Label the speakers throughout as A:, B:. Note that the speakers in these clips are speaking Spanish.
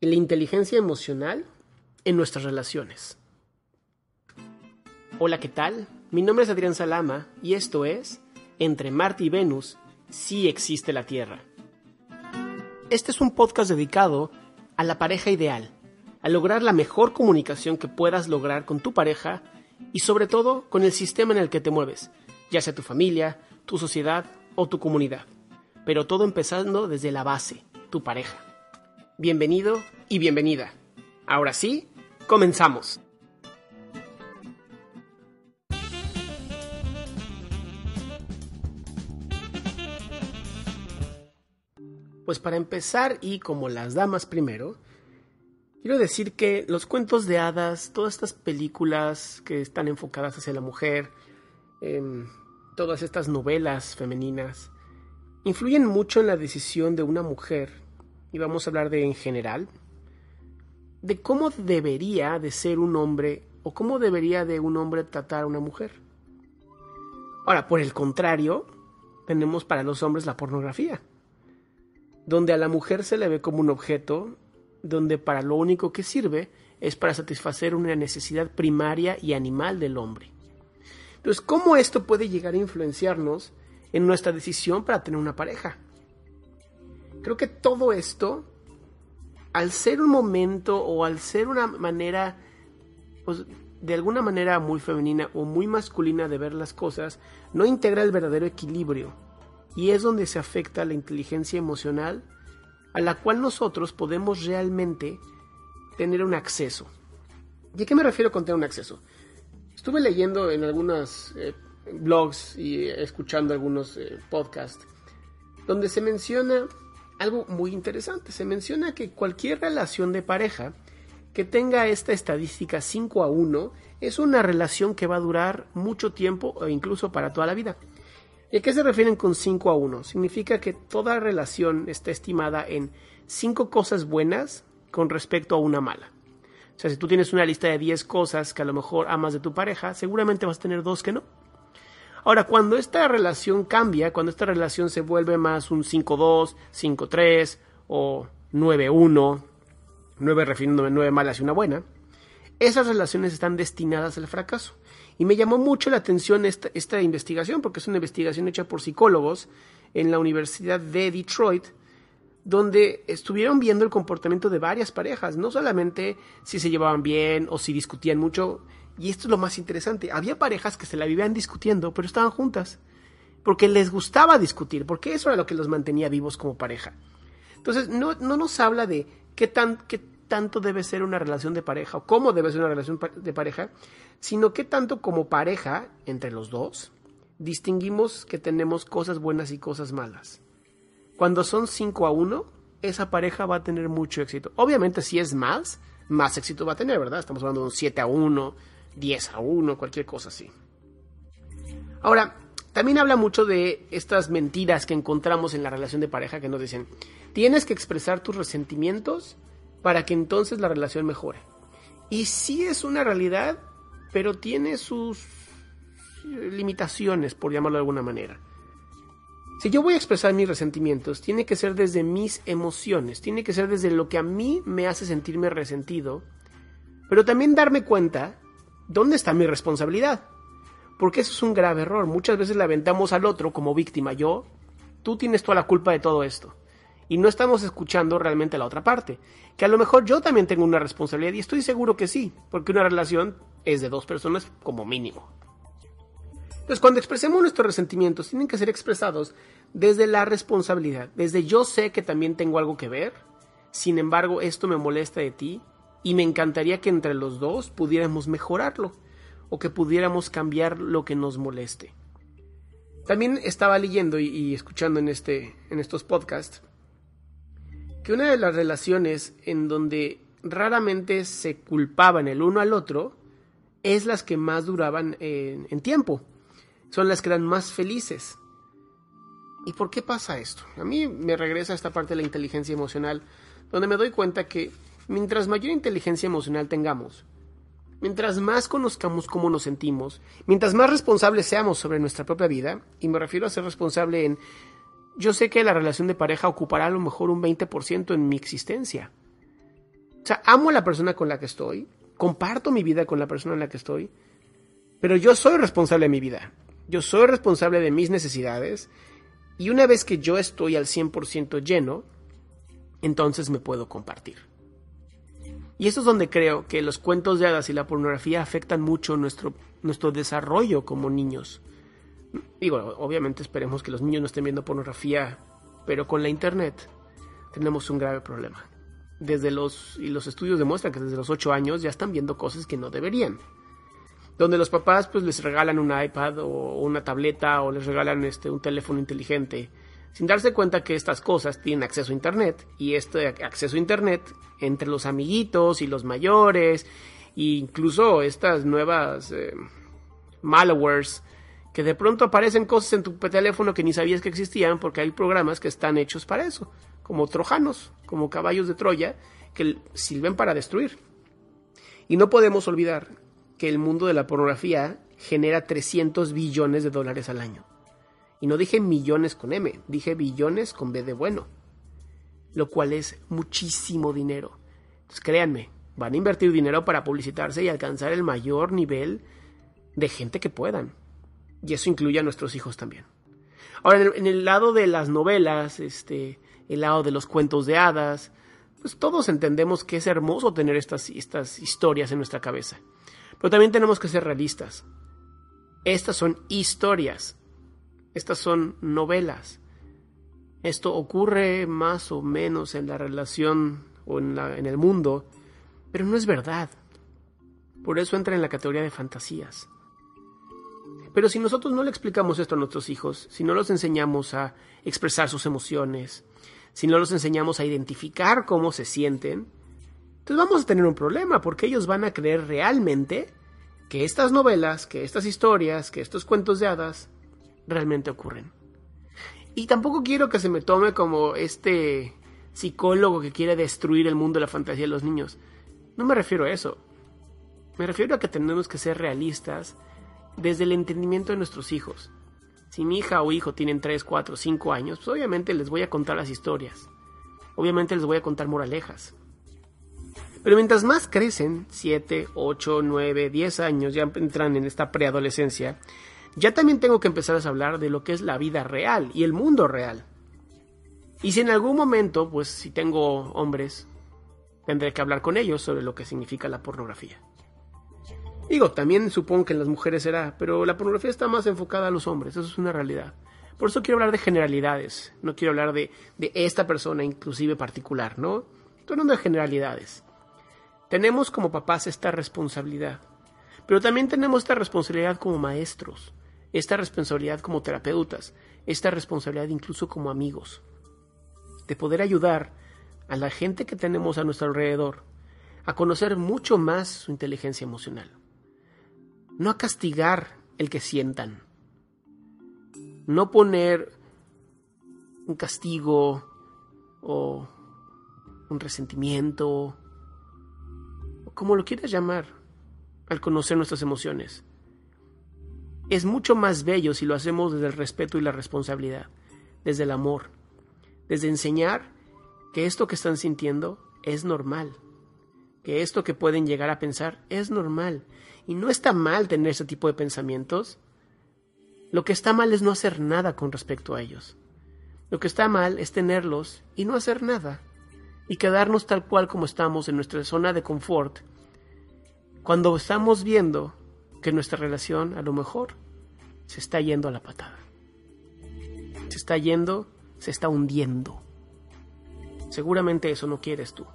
A: la inteligencia emocional en nuestras relaciones? Hola, ¿qué tal? Mi nombre es Adrián Salama y esto es Entre Marte y Venus, sí existe la Tierra. Este es un podcast dedicado a la pareja ideal, a lograr la mejor comunicación que puedas lograr con tu pareja y sobre todo con el sistema en el que te mueves, ya sea tu familia, tu sociedad o tu comunidad. Pero todo empezando desde la base, tu pareja. Bienvenido y bienvenida. Ahora sí, comenzamos. Pues para empezar y como las damas primero, quiero decir que los cuentos de hadas, todas estas películas que están enfocadas hacia la mujer, em, todas estas novelas femeninas, influyen mucho en la decisión de una mujer, y vamos a hablar de en general, de cómo debería de ser un hombre o cómo debería de un hombre tratar a una mujer. Ahora, por el contrario, tenemos para los hombres la pornografía donde a la mujer se le ve como un objeto, donde para lo único que sirve es para satisfacer una necesidad primaria y animal del hombre. Entonces, ¿cómo esto puede llegar a influenciarnos en nuestra decisión para tener una pareja? Creo que todo esto, al ser un momento o al ser una manera, pues, de alguna manera muy femenina o muy masculina de ver las cosas, no integra el verdadero equilibrio y es donde se afecta la inteligencia emocional a la cual nosotros podemos realmente tener un acceso. ¿Y a qué me refiero con tener un acceso? Estuve leyendo en algunos eh, blogs y escuchando algunos eh, podcasts donde se menciona algo muy interesante. Se menciona que cualquier relación de pareja que tenga esta estadística 5 a 1 es una relación que va a durar mucho tiempo o incluso para toda la vida. ¿Y a qué se refieren con 5 a 1? Significa que toda relación está estimada en 5 cosas buenas con respecto a una mala. O sea, si tú tienes una lista de 10 cosas que a lo mejor amas de tu pareja, seguramente vas a tener dos que no. Ahora, cuando esta relación cambia, cuando esta relación se vuelve más un 5-2, 5-3 o 9-1, 9 refiriéndome a 9 malas y una buena, esas relaciones están destinadas al fracaso. Y me llamó mucho la atención esta, esta investigación, porque es una investigación hecha por psicólogos en la Universidad de Detroit, donde estuvieron viendo el comportamiento de varias parejas, no solamente si se llevaban bien o si discutían mucho, y esto es lo más interesante, había parejas que se la vivían discutiendo, pero estaban juntas, porque les gustaba discutir, porque eso era lo que los mantenía vivos como pareja. Entonces, no, no nos habla de qué, tan, qué tanto debe ser una relación de pareja o cómo debe ser una relación de pareja, sino que tanto como pareja entre los dos distinguimos que tenemos cosas buenas y cosas malas. Cuando son 5 a 1, esa pareja va a tener mucho éxito. Obviamente si es más, más éxito va a tener, ¿verdad? Estamos hablando de un 7 a 1, 10 a 1, cualquier cosa así. Ahora, También habla mucho de estas mentiras que encontramos en la relación de pareja que nos dicen, tienes que expresar tus resentimientos para que entonces la relación mejore. Y sí es una realidad, pero tiene sus limitaciones, por llamarlo de alguna manera. Si yo voy a expresar mis resentimientos, tiene que ser desde mis emociones, tiene que ser desde lo que a mí me hace sentirme resentido, pero también darme cuenta dónde está mi responsabilidad. Porque eso es un grave error. Muchas veces le aventamos al otro como víctima. Yo, tú tienes toda la culpa de todo esto. Y no estamos escuchando realmente la otra parte. Que a lo mejor yo también tengo una responsabilidad y estoy seguro que sí, porque una relación es de dos personas como mínimo. Entonces, cuando expresemos nuestros resentimientos, tienen que ser expresados desde la responsabilidad, desde yo sé que también tengo algo que ver, sin embargo, esto me molesta de ti y me encantaría que entre los dos pudiéramos mejorarlo o que pudiéramos cambiar lo que nos moleste. También estaba leyendo y, escuchando en, este, en estos podcasts que una de las relaciones en donde raramente se culpaban el uno al otro es las que más duraban en, en tiempo. Son las que eran más felices. ¿Y por qué pasa esto? A mí me regresa esta parte de la inteligencia emocional, donde me doy cuenta que mientras mayor inteligencia emocional tengamos, Mientras más conozcamos cómo nos sentimos, mientras más responsables seamos sobre nuestra propia vida, y me refiero a ser responsable en, yo sé que la relación de pareja ocupará a lo mejor un 20% en mi existencia. O sea, amo a la persona con la que estoy, comparto mi vida con la persona en la que estoy, pero yo soy responsable de mi vida. Yo soy responsable de mis necesidades y una vez que yo estoy al 100% lleno, entonces me puedo compartir. Y eso es donde creo que los cuentos de hadas y la pornografía afectan mucho nuestro, nuestro desarrollo como niños. Digo, obviamente esperemos que los niños no estén viendo pornografía, pero con la internet tenemos un grave problema. Desde los, y los estudios demuestran que desde los 8 años ya están viendo cosas que no deberían. Donde los papás pues les regalan un iPad o una tableta o les regalan este, un teléfono inteligente sin darse cuenta que estas cosas tienen acceso a Internet y este acceso a Internet entre los amiguitos y los mayores e incluso estas nuevas eh, malwares que de pronto aparecen cosas en tu teléfono que ni sabías que existían porque hay programas que están hechos para eso, como trojanos, como caballos de Troya, que sirven para destruir. Y no podemos olvidar que el mundo de la pornografía genera 300 billones de dólares al año. Y no dije millones con M, dije billones con B de bueno. Lo cual es muchísimo dinero. Entonces créanme, van a invertir dinero para publicitarse y alcanzar el mayor nivel de gente que puedan. Y eso incluye a nuestros hijos también. Ahora, en el, lado de las novelas, este, el lado de los cuentos de hadas, pues todos entendemos que es hermoso tener estas, estas historias en nuestra cabeza. Pero también tenemos que ser realistas. Estas son historias, estas son novelas. Esto ocurre más o menos en la relación o en, el mundo, pero no es verdad. Por eso entra en la categoría de fantasías. Pero si nosotros no le explicamos esto a nuestros hijos, si no los enseñamos a expresar sus emociones, si no los enseñamos a identificar cómo se sienten, entonces vamos a tener un problema porque ellos van a creer realmente que estas novelas, que estas historias, que estos cuentos de hadas realmente ocurren. Y tampoco quiero que se me tome como este psicólogo que quiere destruir el mundo de la fantasía de los niños. No me refiero a eso. Me refiero a que tenemos que ser realistas desde el entendimiento de nuestros hijos. Si mi hija o hijo tienen 3, 4, 5 años, pues obviamente les voy a contar las historias. Obviamente les voy a contar moralejas. Pero mientras más crecen, 7, 8, 9, 10 años, ya entran en esta preadolescencia, ya también tengo que empezar a hablar de lo que es la vida real y el mundo real. Y si en algún momento, pues si tengo hombres, tendré que hablar con ellos sobre lo que significa la pornografía. Digo, también supongo que en las mujeres será, pero la pornografía está más enfocada a los hombres, eso es una realidad. Por eso quiero hablar de generalidades, no quiero hablar de, de esta persona inclusive particular, ¿no? Estoy hablando de generalidades. Tenemos como papás esta responsabilidad, pero también tenemos esta responsabilidad como maestros esta responsabilidad como terapeutas, esta responsabilidad incluso como amigos, de poder ayudar a la gente que tenemos a nuestro alrededor a conocer mucho más su inteligencia emocional, no a castigar el que sientan. No poner un castigo o un resentimiento, como lo quieras llamar, al conocer nuestras emociones. Es mucho más bello si lo hacemos desde el respeto y la responsabilidad, desde el amor, desde enseñar que esto que están sintiendo es normal, que esto que pueden llegar a pensar es normal, y no está mal tener ese tipo de pensamientos. Lo que está mal es no hacer nada con respecto a ellos. Lo que está mal es tenerlos y no hacer nada, y quedarnos tal cual como estamos en nuestra zona de confort, cuando estamos viendo que nuestra relación a lo mejor se está yendo a la patada. Se está yendo, se está hundiendo. Seguramente eso no quieres tú.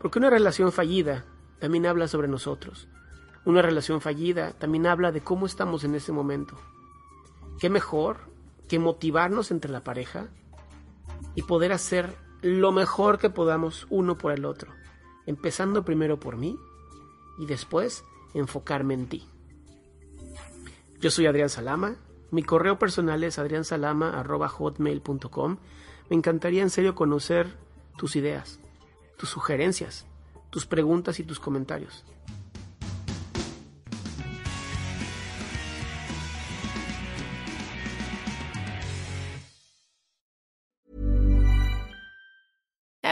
A: Porque una relación fallida también habla sobre nosotros. Una relación fallida también habla de cómo estamos en ese momento. ¿Qué mejor que motivarnos entre la pareja y poder hacer lo mejor que podamos uno por el otro, empezando primero por mí y después enfocarme en ti. Yo soy Adrián Salama, mi correo personal es adriansalama.hotmail.com. Me encantaría en serio conocer tus ideas, tus sugerencias, tus preguntas y tus comentarios.